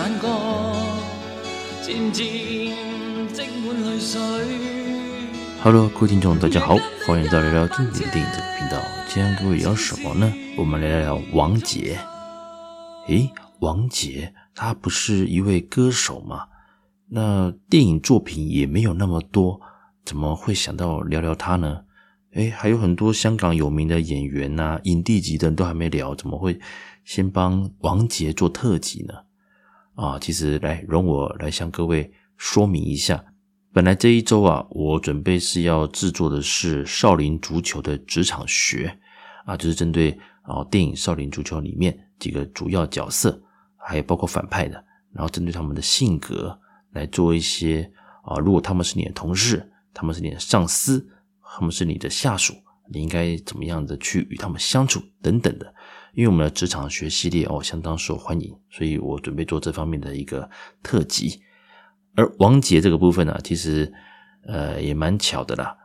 眼角渐渐积满泪水。Hello，各位听众，大家好，欢迎来到聊聊经典电影这个频道。今天各位聊什么呢？我们来聊聊王杰。诶，王杰他不是一位歌手吗？那电影作品也没有那么多。怎么会想到聊聊他呢？诶，还有很多香港有名的演员呐、啊，影帝级的人都还没聊，怎么会先帮王杰做特辑呢？啊，其实来容我来向各位说明一下，本来这一周啊，我准备是要制作的是《少林足球》的职场学啊，就是针对啊电影《少林足球》里面几个主要角色，还有包括反派的，然后针对他们的性格来做一些啊，如果他们是你的同事。他们是你的上司，他们是你的下属，你应该怎么样的去与他们相处等等的。因为我们的职场学系列哦相当受欢迎，所以我准备做这方面的一个特辑。而王杰这个部分呢、其实呃也蛮巧的啦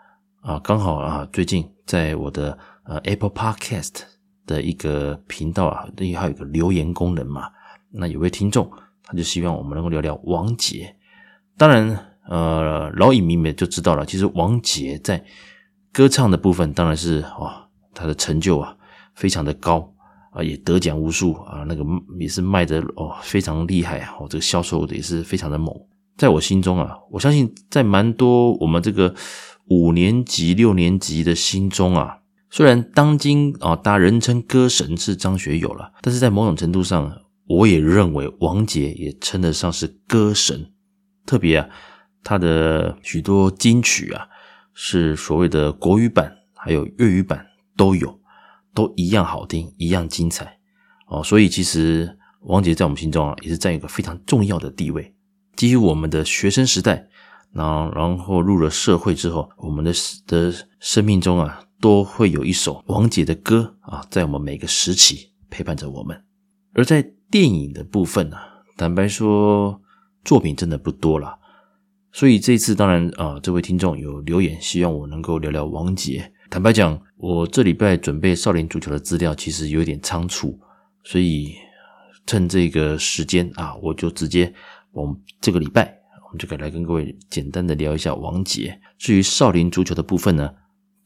啊，刚好啊最近在我的呃 Apple Podcast 的一个频道啊，那里还有一个留言功能嘛，那有位听众他就希望我们能够聊聊王杰，当然。呃，老影迷们就知道了。其实王杰在歌唱的部分，当然是哦，他的成就啊，非常的高啊，也得奖无数啊，那个也是卖的哦，非常厉害啊，哦，这个销售的也是非常的猛。在我心中啊，我相信在蛮多我们这个五年级、六年级的心中啊，虽然当今啊，大家人称歌神是张学友了，但是在某种程度上，我也认为王杰也称得上是歌神，特别啊。他的许多金曲啊，是所谓的国语版，还有粤语版都有，都一样好听，一样精彩哦。所以其实王杰在我们心中啊，也是占一个非常重要的地位。基于我们的学生时代，然后然后入了社会之后，我们的的生命中啊，都会有一首王杰的歌啊，在我们每个时期陪伴着我们。而在电影的部分呢，坦白说，作品真的不多了。所以这次当然啊、这位听众有留言，希望我能够聊聊王杰。坦白讲，我这礼拜准备少林足球的资料，其实有点仓促，所以趁这个时间啊，我就直接我们这个礼拜，我们就可以来跟各位简单的聊一下王杰。至于少林足球的部分呢，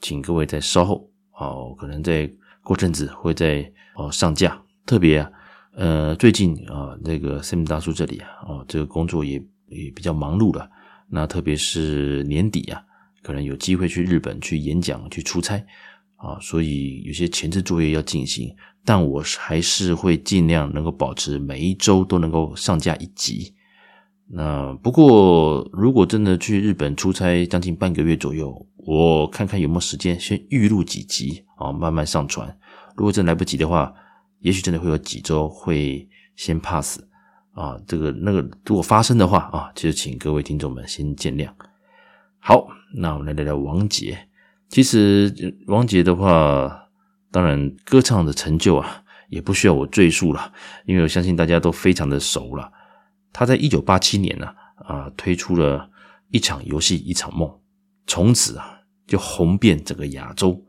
请各位再稍后哦，可能再过阵子会再哦上架。特别啊，呃，最近啊，那个 Sam 大叔这里啊，哦，这个工作也也比较忙碌了。那特别是年底啊，可能有机会去日本去演讲、去出差啊，所以有些前置作业要进行。但我还是会尽量能够保持每一周都能够上架一集。那不过，如果真的去日本出差将近半个月左右，我看看有没有时间先预录几集啊，慢慢上传。如果真来不及的话，也许真的会有几周会先 pass。啊，这个那个，如果发生的话啊，就请各位听众们先见谅。好，那我们来聊聊王杰。其实王杰的话，当然歌唱的成就啊，也不需要我赘述了，因为我相信大家都非常的熟了。他在一九八七年呢，啊，推出了一场游戏一场梦，从此啊就红遍整个亚洲，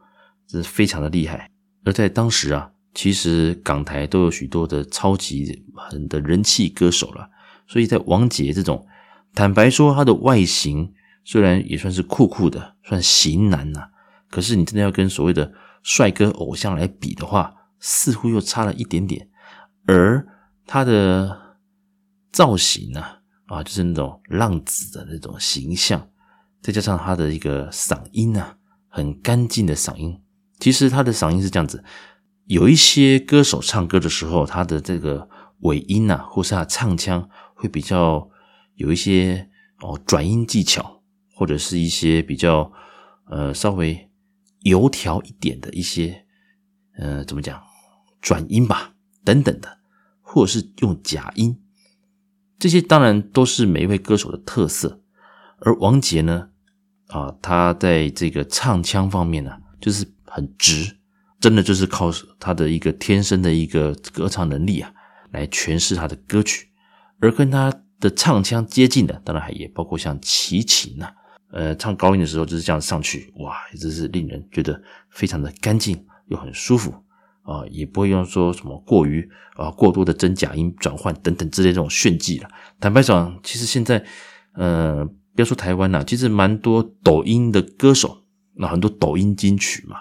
这是非常的厉害。而在当时啊。其实港台都有许多的超级很的人气歌手了，所以在王杰这种，坦白说他的外形虽然也算是酷酷的，算型男呐、可是你真的要跟所谓的帅哥偶像来比的话，似乎又差了一点点。而他的造型呢，啊，就是那种浪子的那种形象，再加上他的一个嗓音呢，很干净的嗓音，其实他的嗓音是这样子。有一些歌手唱歌的时候，他的这个尾音啊，或是他唱腔会比较有一些哦转音技巧，或者是一些比较呃稍微油条一点的一些呃怎么讲转音吧等等的，或者是用假音，这些当然都是每一位歌手的特色。而王杰呢，啊，他在这个唱腔方面呢，就是很直。真的就是靠他的一个天生的一个歌唱能力啊，来诠释他的歌曲。而跟他的唱腔接近的，当然还也包括像齐秦呐，呃，唱高音的时候就是这样上去，哇，真是令人觉得非常的干净又很舒服啊，也不会用说什么过于啊过多的真假音转换等等之类这种炫技了。坦白讲，其实现在呃，不要说台湾呐，其实蛮多抖音的歌手，那很多抖音金曲嘛，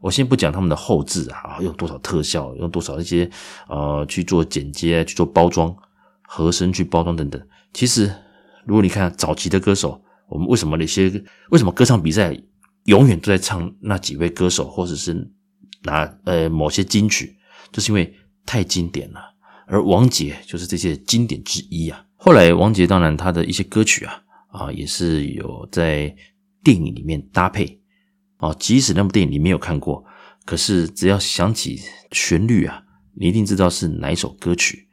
我先不讲他们的后制啊，用多少特效，用多少一些呃去做剪接、去做包装、和声去包装等等。其实，如果你看早期的歌手，我们为什么那些为什么歌唱比赛永远都在唱那几位歌手，或者是拿呃某些金曲，就是因为太经典了。而王杰就是这些经典之一啊。后来王杰当然他的一些歌曲啊啊也是有在电影里面搭配啊，即使那部电影你没有看过，可是只要想起旋律啊，你一定知道是哪一首歌曲。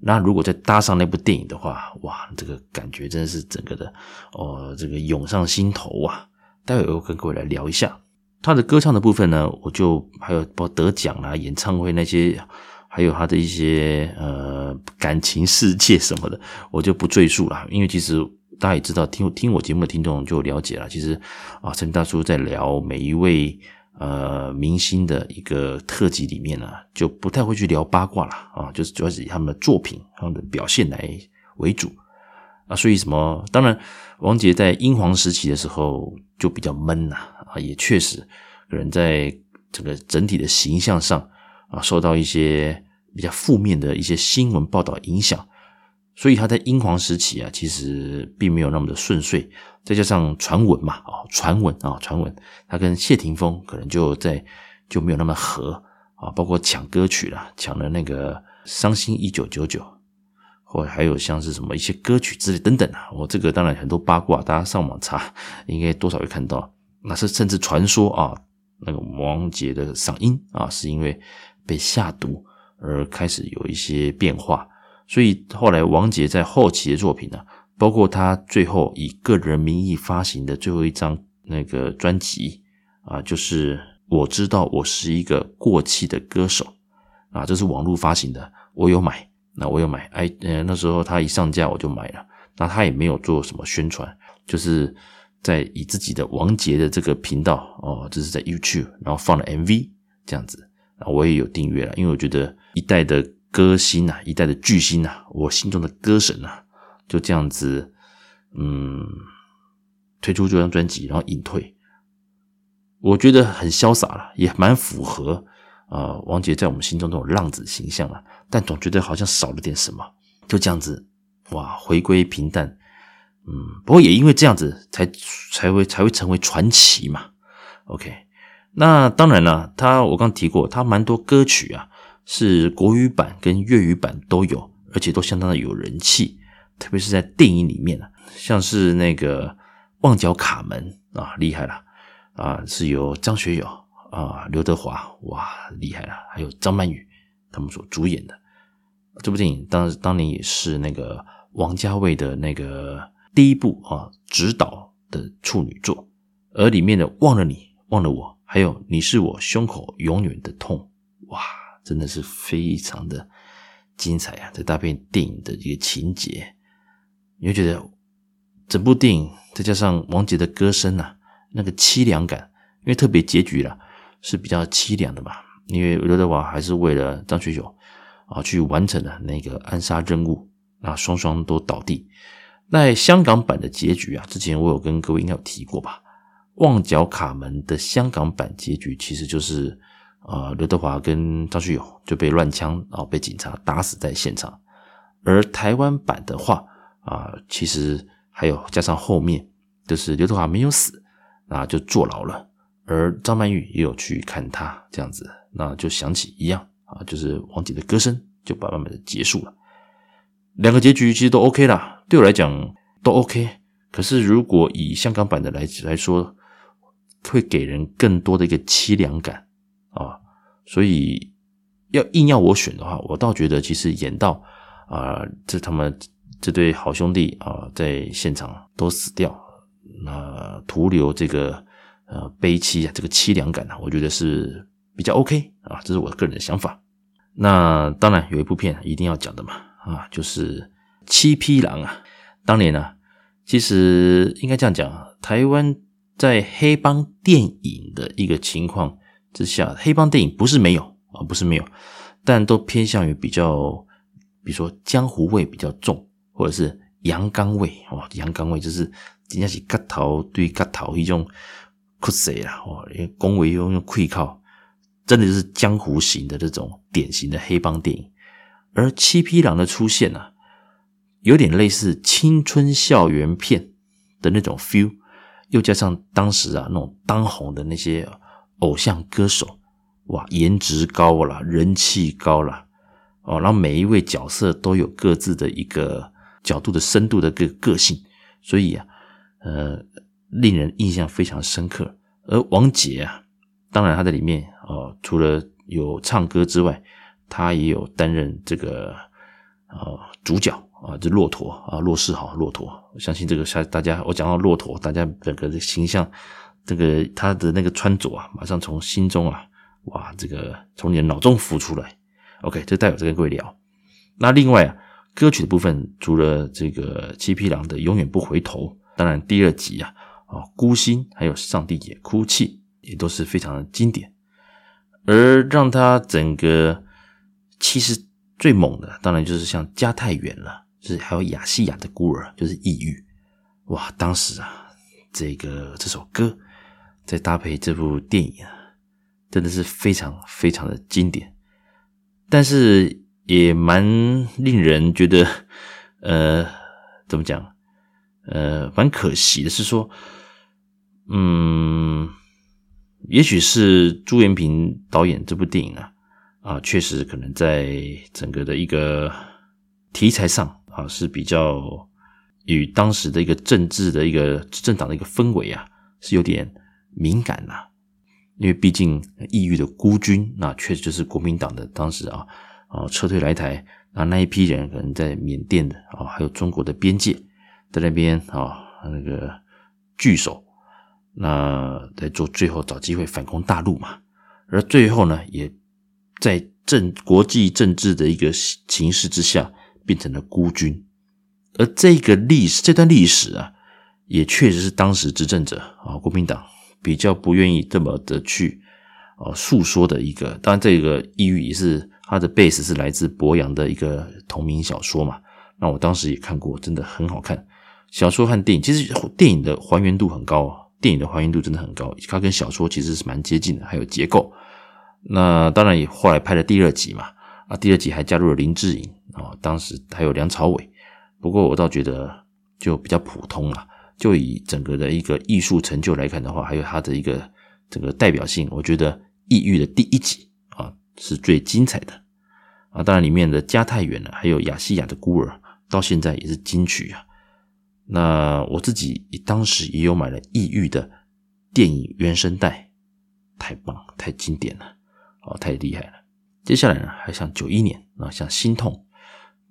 那如果再搭上那部电影的话，哇，这个感觉真的是整个的哦，这个涌上心头啊！待会我跟各位来聊一下他的歌唱的部分呢，我就还有包括得奖啊、演唱会那些，还有他的一些呃感情世界什么的，我就不赘述了。因为其实大家也知道，听听我节目的听众就了解了。其实啊，陈大叔在聊每一位。呃，明星的一个特辑里面呢，就不太会去聊八卦了啊，就是主要是以他们的作品、他们的表现来为主啊。所以什么，当然，王杰在英皇时期的时候就比较闷呐啊，也确实可能在整个整体的形象上啊，受到一些比较负面的一些新闻报道影响。所以他在英皇时期啊，其实并没有那么的顺遂，再加上传闻嘛，啊，传闻啊，传闻，他跟谢霆锋可能就在就没有那么合啊，包括抢歌曲啦，抢了那个《伤心一九九九》，或还有像是什么一些歌曲之类等等啊，我这个当然很多八卦，大家上网查应该多少会看到，那是甚至传说啊，那个王杰的嗓音啊，是因为被下毒而开始有一些变化。所以后来王杰在后期的作品呢，包括他最后以个人名义发行的最后一张那个专辑啊，就是我知道我是一个过气的歌手啊，这是网络发行的，我有买，那我有买，哎，呃，那时候他一上架我就买了，那他也没有做什么宣传，就是在以自己的王杰的这个频道哦，就是在 YouTube，然后放了 MV 这样子，啊，我也有订阅了，因为我觉得一代的。歌星啊，一代的巨星啊，我心中的歌神啊，就这样子，嗯，推出这张专辑，然后隐退，我觉得很潇洒了，也蛮符合啊、呃，王杰在我们心中这种浪子形象了，但总觉得好像少了点什么，就这样子，哇，回归平淡，嗯，不过也因为这样子，才才会才会成为传奇嘛。OK，那当然了，他我刚提过，他蛮多歌曲啊。是国语版跟粤语版都有，而且都相当的有人气，特别是在电影里面啊，像是那个《旺角卡门》啊，厉害了啊，是由张学友啊、刘德华哇厉害了，还有张曼玉他们所主演的这部电影，当当年也是那个王家卫的那个第一部啊执导的处女作，而里面的《忘了你，忘了我》，还有《你是我胸口永远的痛》，哇！真的是非常的精彩啊！这大片电影的一个情节，你会觉得整部电影再加上王杰的歌声啊，那个凄凉感，因为特别结局啦是比较凄凉的嘛。因为刘德华还是为了张学友啊去完成了那个暗杀任务，啊双双都倒地。那香港版的结局啊，之前我有跟各位应该有提过吧？《旺角卡门》的香港版结局其实就是。啊，刘德华跟张学友就被乱枪啊，被警察打死在现场。而台湾版的话啊，其实还有加上后面，就是刘德华没有死，那，就坐牢了。而张曼玉也有去看他这样子，那就想起一样啊，就是王杰的歌声就把慢慢的结束了。两个结局其实都 OK 啦，对我来讲都 OK。可是如果以香港版的来来说，会给人更多的一个凄凉感。所以要硬要我选的话，我倒觉得其实演到啊，这他们这对好兄弟啊，在现场都死掉，那徒留这个呃悲戚啊，这个凄凉感啊，我觉得是比较 OK 啊，这是我个人的想法。那当然有一部片一定要讲的嘛，啊，就是《七匹狼》啊，当年呢，《其实应该这样讲，台湾在黑帮电影的一个情况之下，黑帮电影不是没有啊，不是没有，但都偏向于比较，比如说江湖味比较重，或者是阳刚味哦，阳刚味就是人家是割头对割头一种酷谁啊，哦，恭维用用愧靠，真的就是江湖型的这种典型的黑帮电影，而七匹狼的出现呢、啊。有点类似青春校园片的那种 feel，又加上当时啊那种当红的那些偶像歌手，哇，颜值高了，人气高了，哦，然后每一位角色都有各自的一个角度的深度的个个性，所以啊，呃，令人印象非常深刻。而王杰啊，当然他在里面哦，除了有唱歌之外，他也有担任这个呃主角。啊，这骆驼啊，骆世豪，骆驼，我相信这个下大家，我讲到骆驼，大家整个的形象，这个他的那个穿着啊，马上从心中啊，哇，这个从你的脑中浮出来。OK，这待会再跟各位聊。那另外啊，歌曲的部分，除了这个七匹狼的《永远不回头》，当然第二集啊，啊，孤星还有上帝也哭泣，也都是非常的经典。而让他整个其实最猛的，当然就是像家太远了。就是还有亚细亚的孤儿，就是抑郁，哇！当时啊，这个这首歌再搭配这部电影啊，真的是非常非常的经典，但是也蛮令人觉得，呃，怎么讲？呃，蛮可惜的是说，嗯，也许是朱延平导演这部电影啊，啊，确实可能在整个的一个题材上。啊，是比较与当时的一个政治的一个政党的一个氛围啊，是有点敏感呐、因为毕竟异域的孤军，那确实就是国民党的当时啊啊撤退来台，那那一批人可能在缅甸的啊，还有中国的边界，在那边啊那个聚首，那在做最后找机会反攻大陆嘛。而最后呢，也在政国际政治的一个形势之下。变成了孤军，而这个历史这段历史啊，也确实是当时执政者啊，国民党比较不愿意这么的去啊诉说的一个。当然，这个异域也是它的 base 是来自博洋的一个同名小说嘛。那我当时也看过，真的很好看。小说和电影其实电影的还原度很高，电影的还原度真的很高，它跟小说其实是蛮接近的，还有结构。那当然也后来拍了第二集嘛，啊，第二集还加入了林志颖。啊，当时还有梁朝伟，不过我倒觉得就比较普通了。就以整个的一个艺术成就来看的话，还有它的一个整个代表性，我觉得《异域》的第一集啊是最精彩的啊。当然里面的家太远了，还有亚细亚的孤儿，到现在也是金曲啊。那我自己当时也有买了《异域》的电影原声带，太棒，太经典了，哦，太厉害了。接下来呢，还像九一年啊，像《心痛》。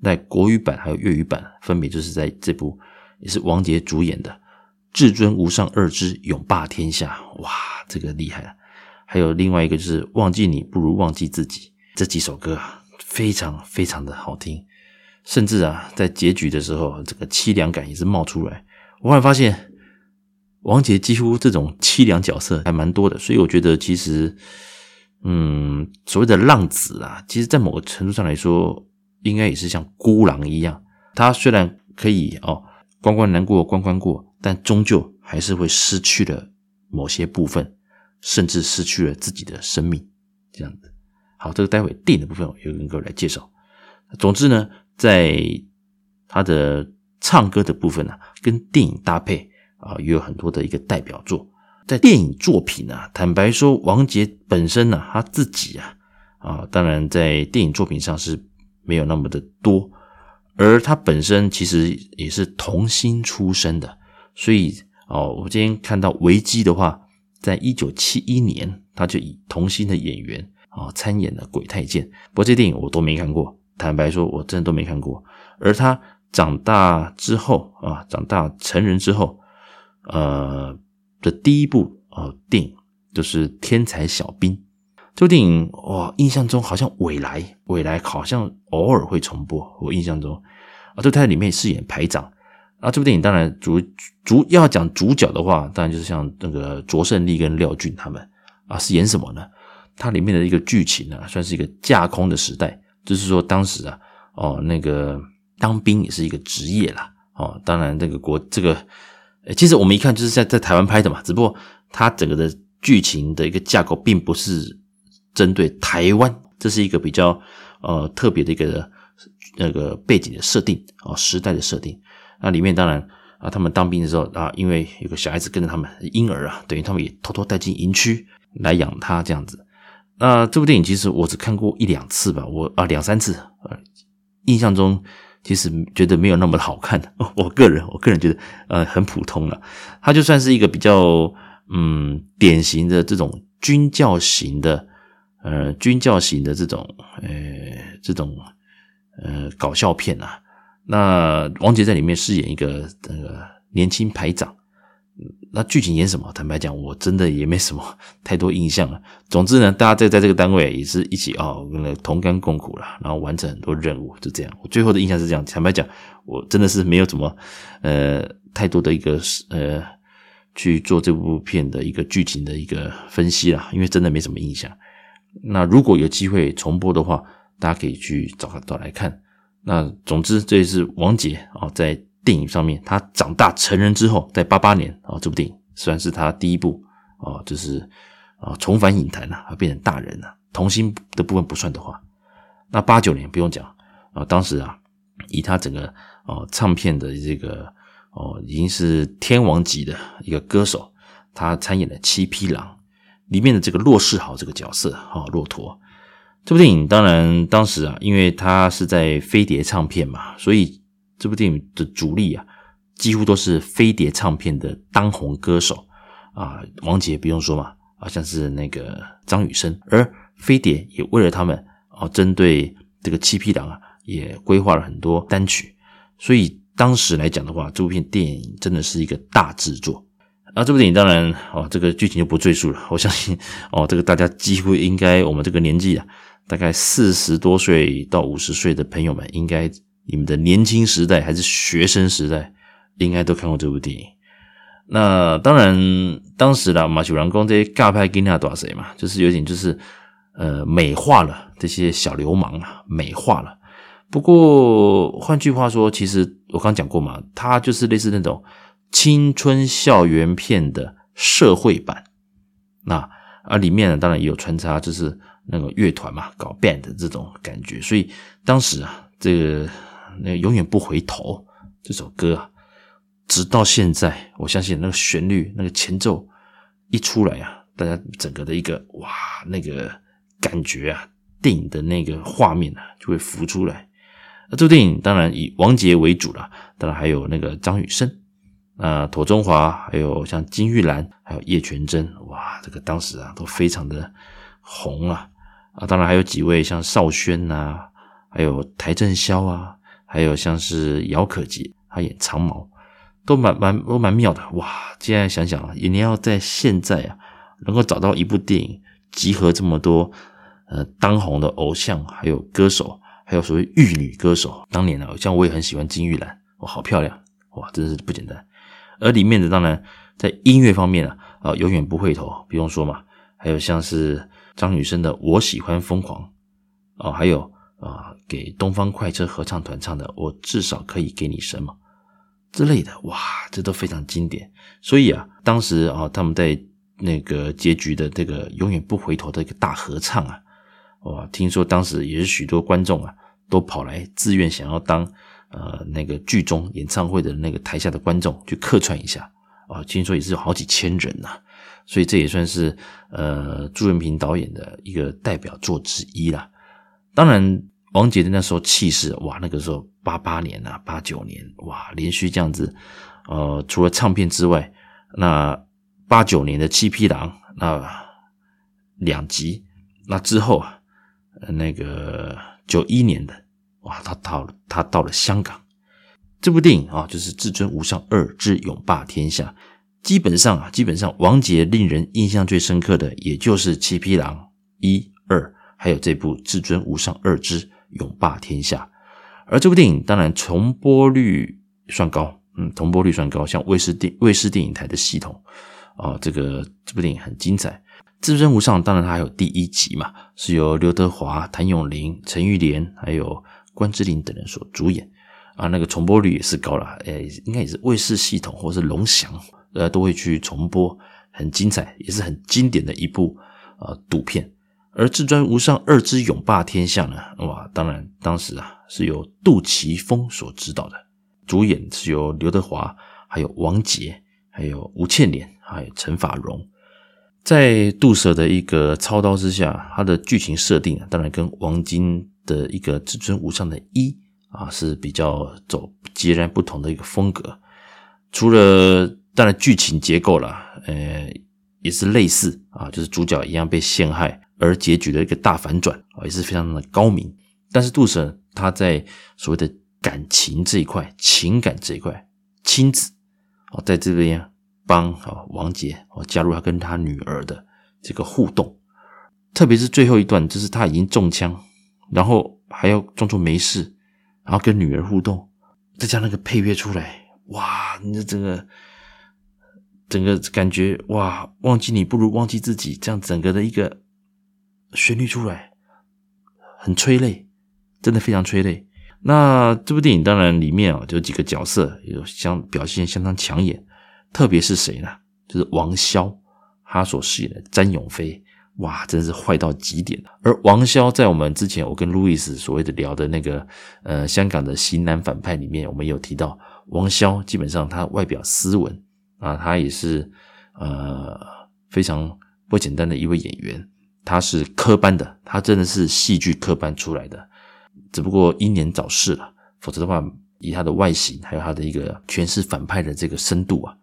在国语版还有粤语版，分别就是在这部也是王杰主演的《至尊无上二之永霸天下》，哇，这个厉害了！还有另外一个就是《忘记你不如忘记自己》，这几首歌啊，非常非常的好听，甚至啊，在结局的时候，这个凄凉感也是冒出来。我后来发现，王杰几乎这种凄凉角色还蛮多的，所以我觉得其实，嗯，所谓的浪子啊，其实在某个程度上来说。应该也是像孤狼一样，他虽然可以哦关关难过关关过，但终究还是会失去了某些部分，甚至失去了自己的生命。这样子，好，这个待会电影的部分，我又跟各位来介绍。总之呢，在他的唱歌的部分呢、啊，跟电影搭配啊，也有很多的一个代表作。在电影作品啊，坦白说，王杰本身呢、他自己啊啊，当然在电影作品上是。没有那么的多，而他本身其实也是童星出身的，所以哦，我今天看到维基的话，在一九七一年，他就以童星的演员啊参演了《鬼太监》，不过这电影我都没看过，坦白说，我真的都没看过。而他长大之后啊，长大成人之后，呃的第一部啊电影就是《天才小兵》。这部电影，哇，印象中好像未来，未来好像偶尔会重播。我印象中啊，就他在里面饰演排长，啊，这部电影当然主主要讲主角的话，当然就是像那个卓胜利跟廖俊他们啊，是演什么呢？它里面的一个剧情呢，算是一个架空的时代，就是说当时啊，哦，那个当兵也是一个职业啦，哦，当然这个国这个，其实我们一看就是在在台湾拍的嘛，只不过它整个的剧情的一个架构并不是针对台湾，这是一个比较呃特别的一个那个背景的设定啊，时代的设定。那里面当然啊，他们当兵的时候啊，因为有个小孩子跟着他们，婴儿啊，等于他们也偷偷带进营区来养他这样子。那这部电影其实我只看过一两次吧，我啊两三次，呃，印象中其实觉得没有那么好看。我个人我个人觉得呃很普通了。它就算是一个比较嗯典型的这种军教型的呃军教型的这种呃这种呃搞笑片啊。那王杰在里面饰演一个那个年轻排长。那剧情演什么？坦白讲，我真的也没什么太多印象了。总之呢，大家在在这个单位也是一起啊哦，跟同甘共苦了，然后完成很多任务，就这样。我最后的印象是这样。坦白讲，我真的是没有怎么呃太多的一个呃去做这部片的一个剧情的一个分析啦，因为真的没什么印象。那如果有机会重播的话，大家可以去找找来看。那总之，这也是王杰啊在。电影上面，他长大成人之后，在八八年啊，这部电影算是他第一部啊，就是啊重返影坛啊，变成大人了。童星的部分不算的话，那八九年不用讲啊，当时啊，以他整个哦唱片的这个哦，已经是天王级的一个歌手，他参演了《七匹狼》里面的这个骆世豪这个角色啊，骆驼。这部电影当然当时啊，因为他是在飞碟唱片嘛，所以。这部电影的主力啊，几乎都是飞碟唱片的当红歌手啊，王杰不用说嘛，啊，像是那个张雨生，而飞碟也为了他们啊，针对这个七匹狼啊，也规划了很多单曲，所以当时来讲的话，这部片电影真的是一个大制作。那这部电影当然哦，这个剧情就不赘述了，我相信哦，这个大家几乎应该我们这个年纪啊，大概四十多岁到五十岁的朋友们应该。你们的年轻时代还是学生时代，应该都看过这部电影。那当然，当时啦，马修兰公这些尬派给那多谁嘛，就是有点就是呃美化了这些小流氓啊，美化了。不过换句话说，其实我刚讲过嘛，他就是类似那种青春校园片的社会版。那啊，里面呢，当然也有穿插，就是那个乐团嘛，搞 band 的这种感觉。所以当时啊，这个。那永远不回头这首歌啊，直到现在，我相信那个旋律、那个前奏一出来啊，大家整个的一个哇，那个感觉啊，电影的那个画面啊，就会浮出来。那这部电影当然以王杰为主了，当然还有那个张雨生啊、庹中华，还有像金玉兰，还有叶全真，哇，这个当时啊都非常的红啊啊，当然还有几位像邵轩呐、还有邰正宵啊。还有像是姚可杰，他演长毛，都蛮蛮都蛮妙的哇！现在想想啊，你要在现在啊，能够找到一部电影集合这么多呃当红的偶像，还有歌手，还有所谓玉女歌手，当年的偶像我也很喜欢金玉兰，哇，好漂亮哇，真是不简单。而里面的当然在音乐方面啊，啊，永远不回头，不用说嘛。还有像是张雨生的《我喜欢疯狂》哦，还有。啊，给东方快车合唱团唱的《我至少可以给你什么》之类的，哇，这都非常经典。所以啊，当时啊，他们在那个结局的这个永远不回头的一个大合唱啊，哇，听说当时也是许多观众啊，都跑来自愿想要当呃那个剧中演唱会的那个台下的观众去客串一下啊，听说也是有好几千人呐，所以这也算是呃朱延平导演的一个代表作之一啦。当然，王杰的那时候气势，哇，那个时候八八年啊，八九年，哇，连续这样子，呃，除了唱片之外，那八九年的《七匹狼》那两集，那之后啊，那个九一年的，哇，他到了，他到了香港，这部电影啊，就是《至尊无上二之永霸天下》，基本上啊，基本上王杰令人印象最深刻的，也就是《七匹狼》一二。还有这部《至尊无上二之永霸天下》，而这部电影当然重播率算高嗯，重播率算高，像卫视电卫视电影台的系统啊，这个这部电影很精彩。《至尊无上》当然它还有第一集嘛，是由刘德华、谭咏麟、陈玉莲还有关之琳等人所主演啊，那个重播率也是高了，诶，应该也是卫视系统或者是龙翔呃都会去重播，很精彩，也是很经典的一部啊赌片。而《至尊无上二之永霸天下》呢，哇，当然当时啊是由杜琪峰所指导的。主演是由刘德华，还有王杰，还有吴倩莲，还有陈法蓉。在杜 Sir 的一个操刀之下，他的剧情设定啊，当然跟王晶的一个至尊无上的一啊是比较走截然不同的一个风格。除了当然剧情结构啦，呃，也是类似啊，就是主角一样被陷害，而结局的一个大反转啊，也是非常的高明。但是杜 Sir 他在所谓的感情这一块，情感这一块，亲子哦，在这边帮啊王杰哦加入他跟他女儿的这个互动，特别是最后一段，就是他已经中枪，然后还要装作没事，然后跟女儿互动，再加那个配乐出来，哇，你这整个整个感觉哇，忘记你不如忘记自己，这样整个的一个旋律出来，很催泪，真的非常催泪。那这部电影当然里面啊，就几个角色有相表现相当抢眼，特别是谁呢？就是王骁，他所饰演的詹永飞，哇，真是坏到极点。而王骁在我们之前我跟路易斯所谓的聊的那个呃香港的型男反派里面，我们有提到王骁，基本上他外表斯文啊，他也是呃非常不简单的一位演员，他是科班的，他真的是戏剧科班出来的。只不过英年早逝了，否则的话，以他的外形，还有他的一个诠释反派的这个深度啊，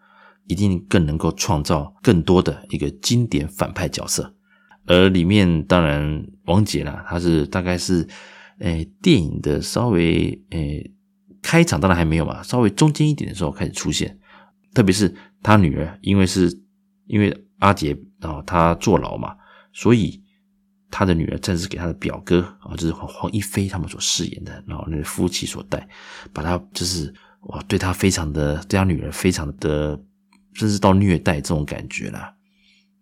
一定更能够创造更多的一个经典反派角色。而里面当然王杰啦，他是大概是，诶、电影的稍微诶、开场当然还没有嘛，稍微中间一点的时候开始出现，特别是他女儿，因为是因为阿杰啊，他坐牢嘛，所以。他的女儿正是给他的表哥啊，就是黄黄一飞他们所饰演的，然后那个夫妻所带，把他就是哇，对他非常的，对他女儿非常的，甚至到虐待这种感觉啦。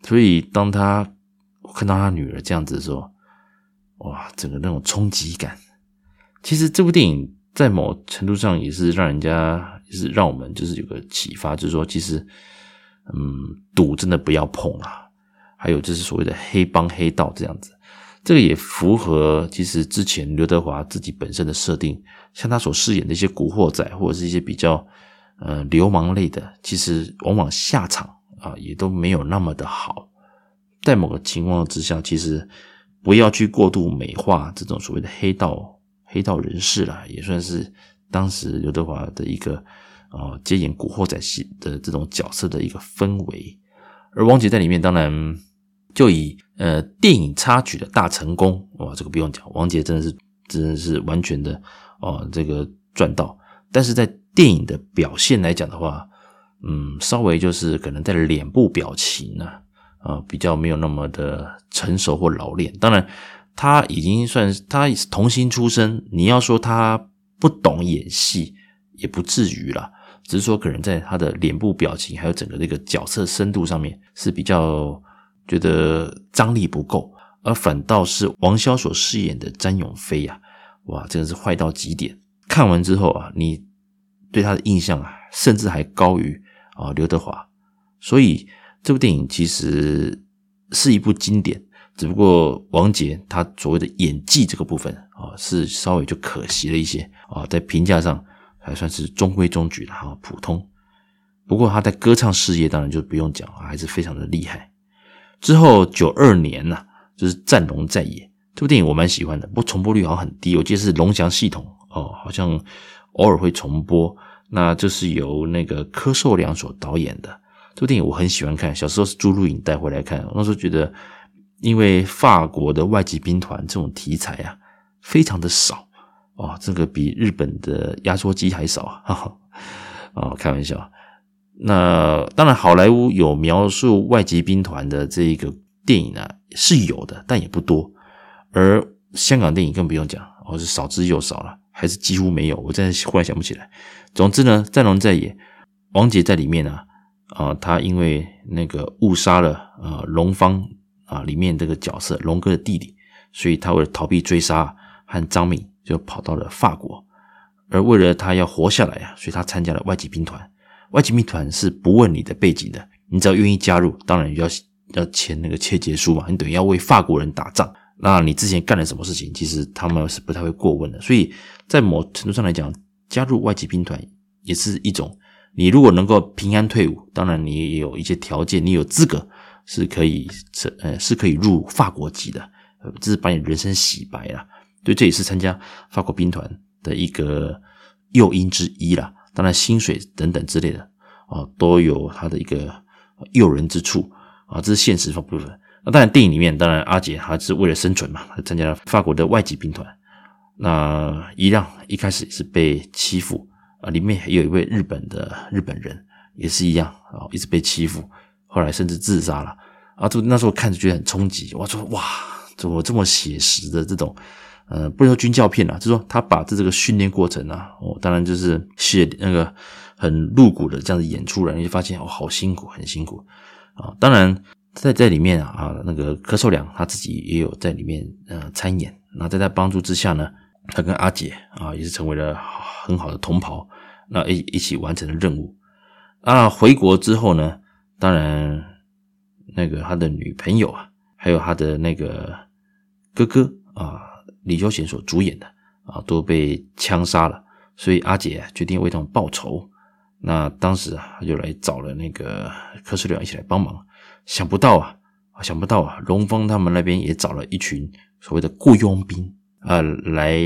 所以当他我看到他女儿这样子的时候，哇，整个那种冲击感。其实这部电影在某程度上也是让人家，也是让我们就是有个启发，就是说，其实，嗯，赌真的不要碰啊。还有就是所谓的黑帮黑道这样子。这个也符合其实之前刘德华自己本身的设定，像他所饰演的一些古惑仔或者是一些比较呃流氓类的，其实往往下场啊也都没有那么的好。在某个情况之下，其实不要去过度美化这种所谓的黑道黑道人士啦，也算是当时刘德华的一个啊接演古惑仔戏的这种角色的一个氛围。而王杰在里面当然。就以呃电影插曲的大成功哇，这个不用讲，王杰真的是真的是完全的哦，这个赚到。但是在电影的表现来讲的话，嗯，稍微就是可能在脸部表情呢啊、呃，比较没有那么的成熟或老练。当然，他已经算是他是童星出身，你要说他不懂演戏也不至于啦，只是说可能在他的脸部表情还有整个这个角色深度上面是比较。觉得张力不够，而反倒是王骁所饰演的詹永飞呀，哇，真的是坏到极点。看完之后啊，你对他的印象啊，甚至还高于啊刘德华。所以这部电影其实是一部经典，只不过王杰他所谓的演技这个部分啊，是稍微就可惜了一些啊，在评价上还算是中规中矩的哈，普通。不过他在歌唱事业当然就不用讲了，还是非常的厉害。之后九二年呐、就是《战龙在野》这部电影，我蛮喜欢的，不过重播率好像很低。我记得是龙翔系统哦，好像偶尔会重播。那这是由那个柯受良所导演的这部电影，我很喜欢看。小时候是租录影带回来看，我那时候觉得，因为法国的外籍兵团这种题材啊，非常的少哦，这个比日本的压缩机还少啊！哈哈，哦，开玩笑。那当然，好莱坞有描述外籍兵团的这一个电影呢，是有的，但也不多。而香港电影更不用讲，哦，是少之又少了。还是几乎没有，我现在忽然想不起来。总之呢，战龙在野，王杰在里面啊，啊，他因为那个误杀了啊龙方啊里面这个角色龙哥的弟弟，所以他为了逃避追杀，和张敏就跑到了法国。而为了他要活下来啊，所以他参加了外籍兵团。外籍兵团是不问你的背景的，你只要愿意加入，当然要要签那个切结书嘛，你等于要为法国人打仗。那你之前干了什么事情？其实他们是不太会过问的。所以在某程度上来讲，加入外籍兵团也是一种，你如果能够平安退伍，当然你也有一些条件，你有资格是可以是呃是可以入法国籍的，这是把你人生洗白了。对，这也是参加法国兵团的一个诱因之一啦。当然，薪水等等之类的啊，都有它的一个诱人之处啊，这是现实方部分。那当然，电影里面当然阿杰他是为了生存嘛，他参加了法国的外籍兵团。那一样一开始是被欺负啊，里面还有一位日本的日本人也是一样啊，一直被欺负，后来甚至自杀了啊。就那时候看着觉得很冲击，我说哇，怎么这么写实的这种。呃，不能说军教片啊，就说他把这这个训练过程啊，哦，当然就是写那个很露骨的这样子演出来，你就发现哦，好辛苦，很辛苦啊。当然在在里面啊啊，那个柯受良他自己也有在里面呃参演。那在他帮助之下呢，他跟阿杰啊也是成为了很好的同袍，那一一起完成了任务。啊，回国之后呢，当然那个他的女朋友啊，还有他的那个哥哥啊。李修贤所主演的啊，都被枪杀了，所以阿杰决定为他们报仇。那当时啊，他就来找了那个柯受良一起来帮忙。想不到啊，想不到啊，龙峰他们那边也找了一群所谓的雇佣兵呃，来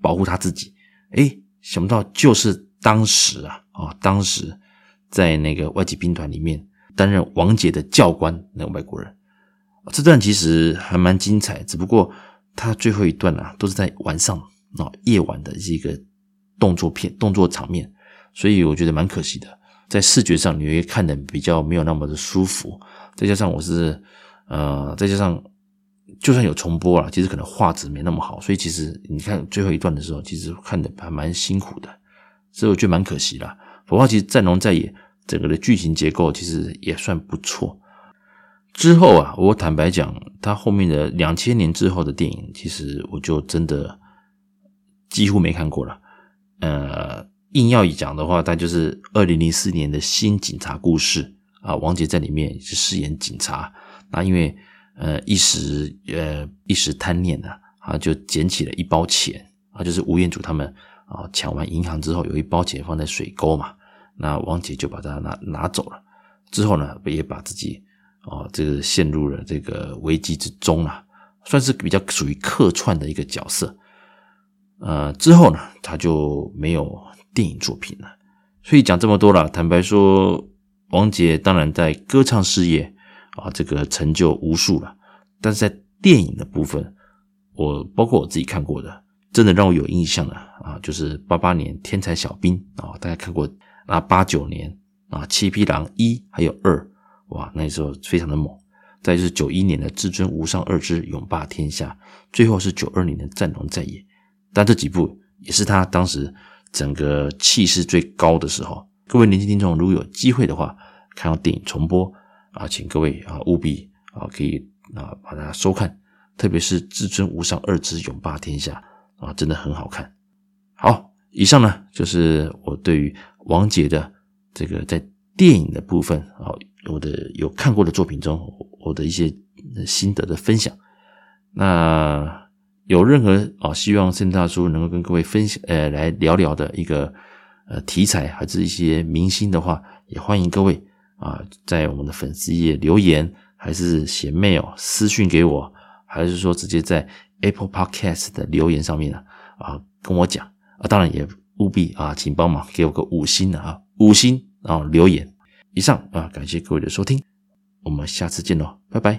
保护他自己。诶，想不到就是当时啊啊，当时在那个外籍兵团里面担任王杰的教官那个外国人。这段其实还蛮精彩，只不过。他最后一段啊，都是在晚上啊，夜晚的一个动作片、动作场面，所以我觉得蛮可惜的。在视觉上，你会看的比较没有那么的舒服。再加上我是呃，再加上就算有重播了，其实可能画质没那么好，所以其实你看最后一段的时候，其实看的还蛮辛苦的，所以我觉得蛮可惜啦。不过其实战龙在野整个的剧情结构其实也算不错。之后啊，我坦白讲，他后面的两千年之后的电影，其实我就真的几乎没看过了。呃，硬要一讲的话，他就是二零零四年的新警察故事啊，王杰在里面是饰演警察。那因为呃一时呃一时贪念啊，啊就捡起了一包钱啊，就是吴彦祖他们啊抢完银行之后，有一包钱放在水沟嘛，那王杰就把它拿拿走了。之后呢，也把自己。哦，这个陷入了这个危机之中啊，算是比较属于客串的一个角色。呃，之后呢，他就没有电影作品了。所以讲这么多了，坦白说，王杰当然在歌唱事业啊，这个成就无数了。但是在电影的部分，我包括我自己看过的，真的让我有印象的啊，就是八八年《天才小兵》啊，大家看过啊，八九年啊，《七匹狼》一还有二。哇，那时候非常的猛。再就是九一年的《至尊无上二之永霸天下》，最后是九二年的《战龙在野》。但这几部也是他当时整个气势最高的时候。各位年轻听众，如果有机会的话，看到电影重播啊，请各位啊务必啊可以啊把它收看。特别是《至尊无上二之永霸天下》啊，真的很好看。好，以上呢就是我对于王杰的这个在电影的部分啊。我的有看过的作品中，我的一些心得的分享。那有任何啊，希望圣大叔能够跟各位分享，呃，来聊聊的一个呃题材，还是一些明星的话，也欢迎各位啊，在我们的粉丝页留言，还是写 mail 私信给我，还是说直接在 Apple Podcast 的留言上面呢，啊跟我讲啊，当然也务必啊，请帮忙给我个五星的啊，五星啊留言。以上啊，感谢各位的收听，我们下次见喽，拜拜。